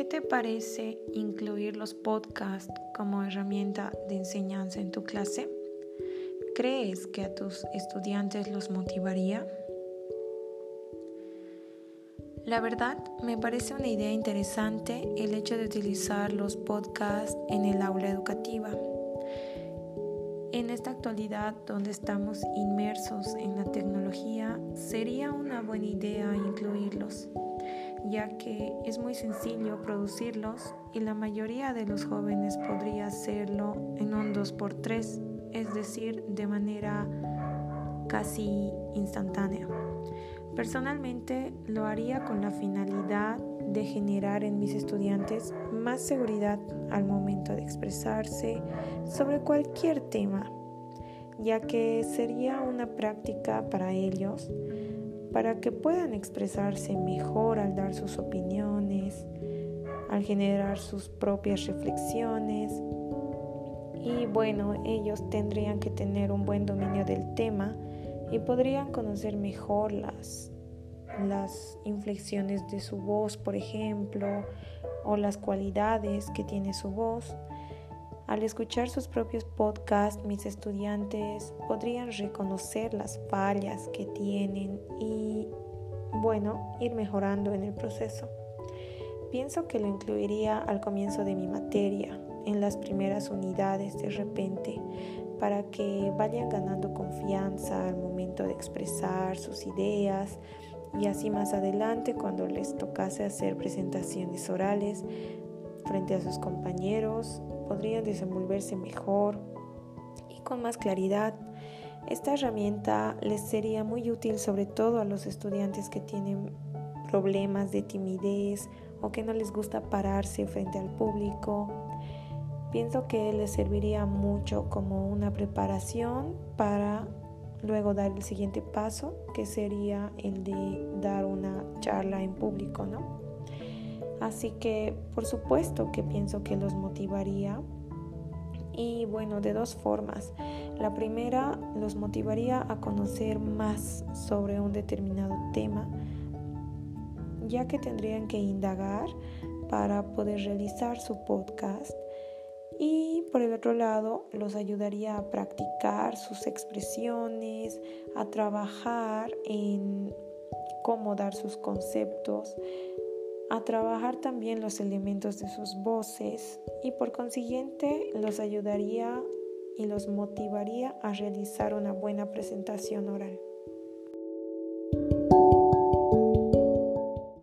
te parece incluir los podcasts como herramienta de enseñanza en tu clase? ¿Crees que a tus estudiantes los motivaría? La verdad, me parece una idea interesante el hecho de utilizar los podcasts en el aula educativa. En esta actualidad donde estamos inmersos en la tecnología, sería una buena idea incluirlos, ya que es muy sencillo producirlos y la mayoría de los jóvenes podría hacerlo en un 2x3, es decir, de manera casi instantánea. Personalmente lo haría con la finalidad de generar en mis estudiantes más seguridad al momento de expresarse sobre cualquier tema, ya que sería una práctica para ellos para que puedan expresarse mejor al dar sus opiniones, al generar sus propias reflexiones. Y bueno, ellos tendrían que tener un buen dominio del tema y podrían conocer mejor las, las inflexiones de su voz, por ejemplo, o las cualidades que tiene su voz. Al escuchar sus propios podcasts, mis estudiantes podrían reconocer las fallas que tienen y, bueno, ir mejorando en el proceso. Pienso que lo incluiría al comienzo de mi materia, en las primeras unidades de repente, para que vayan ganando confianza al momento de expresar sus ideas y así más adelante cuando les tocase hacer presentaciones orales frente a sus compañeros podrían desenvolverse mejor y con más claridad. Esta herramienta les sería muy útil sobre todo a los estudiantes que tienen problemas de timidez o que no les gusta pararse frente al público Pienso que les serviría mucho como una preparación para luego dar el siguiente paso, que sería el de dar una charla en público, ¿no? Así que por supuesto que pienso que los motivaría y bueno, de dos formas. La primera los motivaría a conocer más sobre un determinado tema, ya que tendrían que indagar para poder realizar su podcast y por el otro lado los ayudaría a practicar sus expresiones, a trabajar en cómo dar sus conceptos, a trabajar también los elementos de sus voces y por consiguiente los ayudaría y los motivaría a realizar una buena presentación oral.